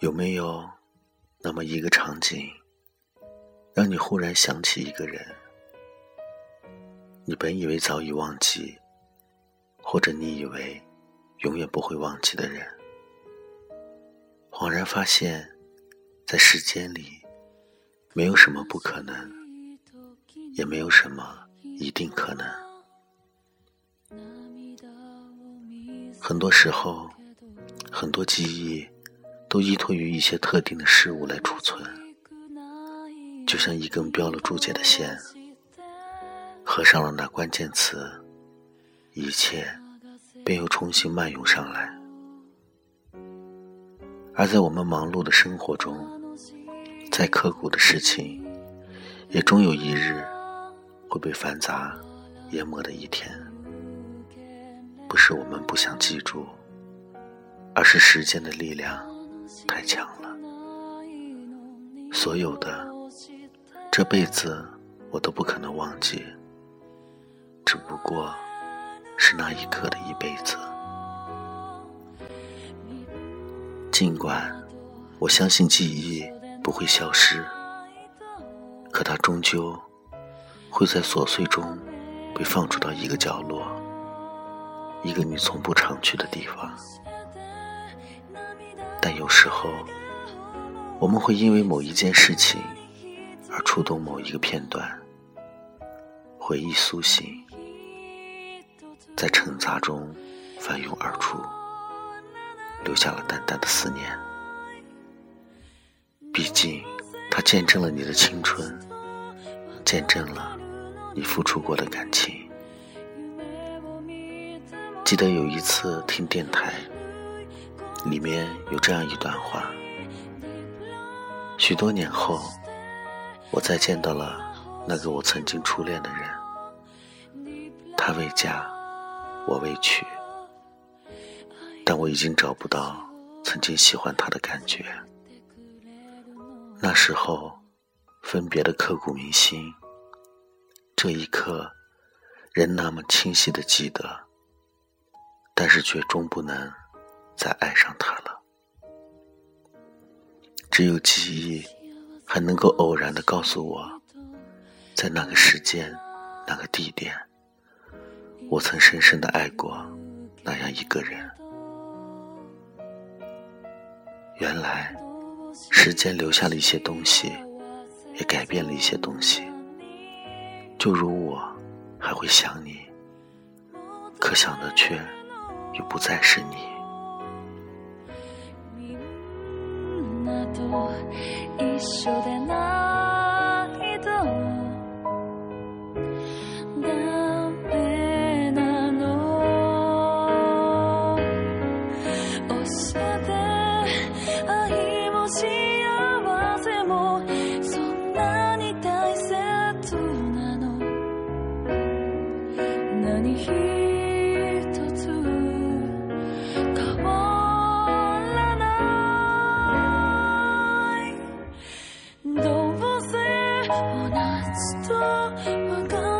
有没有那么一个场景，让你忽然想起一个人？你本以为早已忘记，或者你以为永远不会忘记的人，恍然发现，在时间里，没有什么不可能，也没有什么一定可能。很多时候，很多记忆都依托于一些特定的事物来储存，就像一根标了注解的线，合上了那关键词，一切便又重新漫涌上来。而在我们忙碌的生活中，再刻骨的事情，也终有一日会被繁杂淹没的一天。不是我们不想记住，而是时间的力量太强了。所有的这辈子我都不可能忘记，只不过是那一刻的一辈子。尽管我相信记忆不会消失，可它终究会在琐碎中被放逐到一个角落。一个你从不常去的地方，但有时候我们会因为某一件事情而触动某一个片段，回忆苏醒，在沉杂中翻涌而出，留下了淡淡的思念。毕竟，它见证了你的青春，见证了你付出过的感情。记得有一次听电台，里面有这样一段话：许多年后，我再见到了那个我曾经初恋的人，他未嫁，我未娶，但我已经找不到曾经喜欢他的感觉。那时候，分别的刻骨铭心，这一刻，仍那么清晰的记得。但是却终不能再爱上他了。只有记忆还能够偶然的告诉我，在那个时间、那个地点，我曾深深的爱过那样一个人。原来，时间留下了一些东西，也改变了一些东西。就如我，还会想你，可想的却。又不再是你。一緒でな我告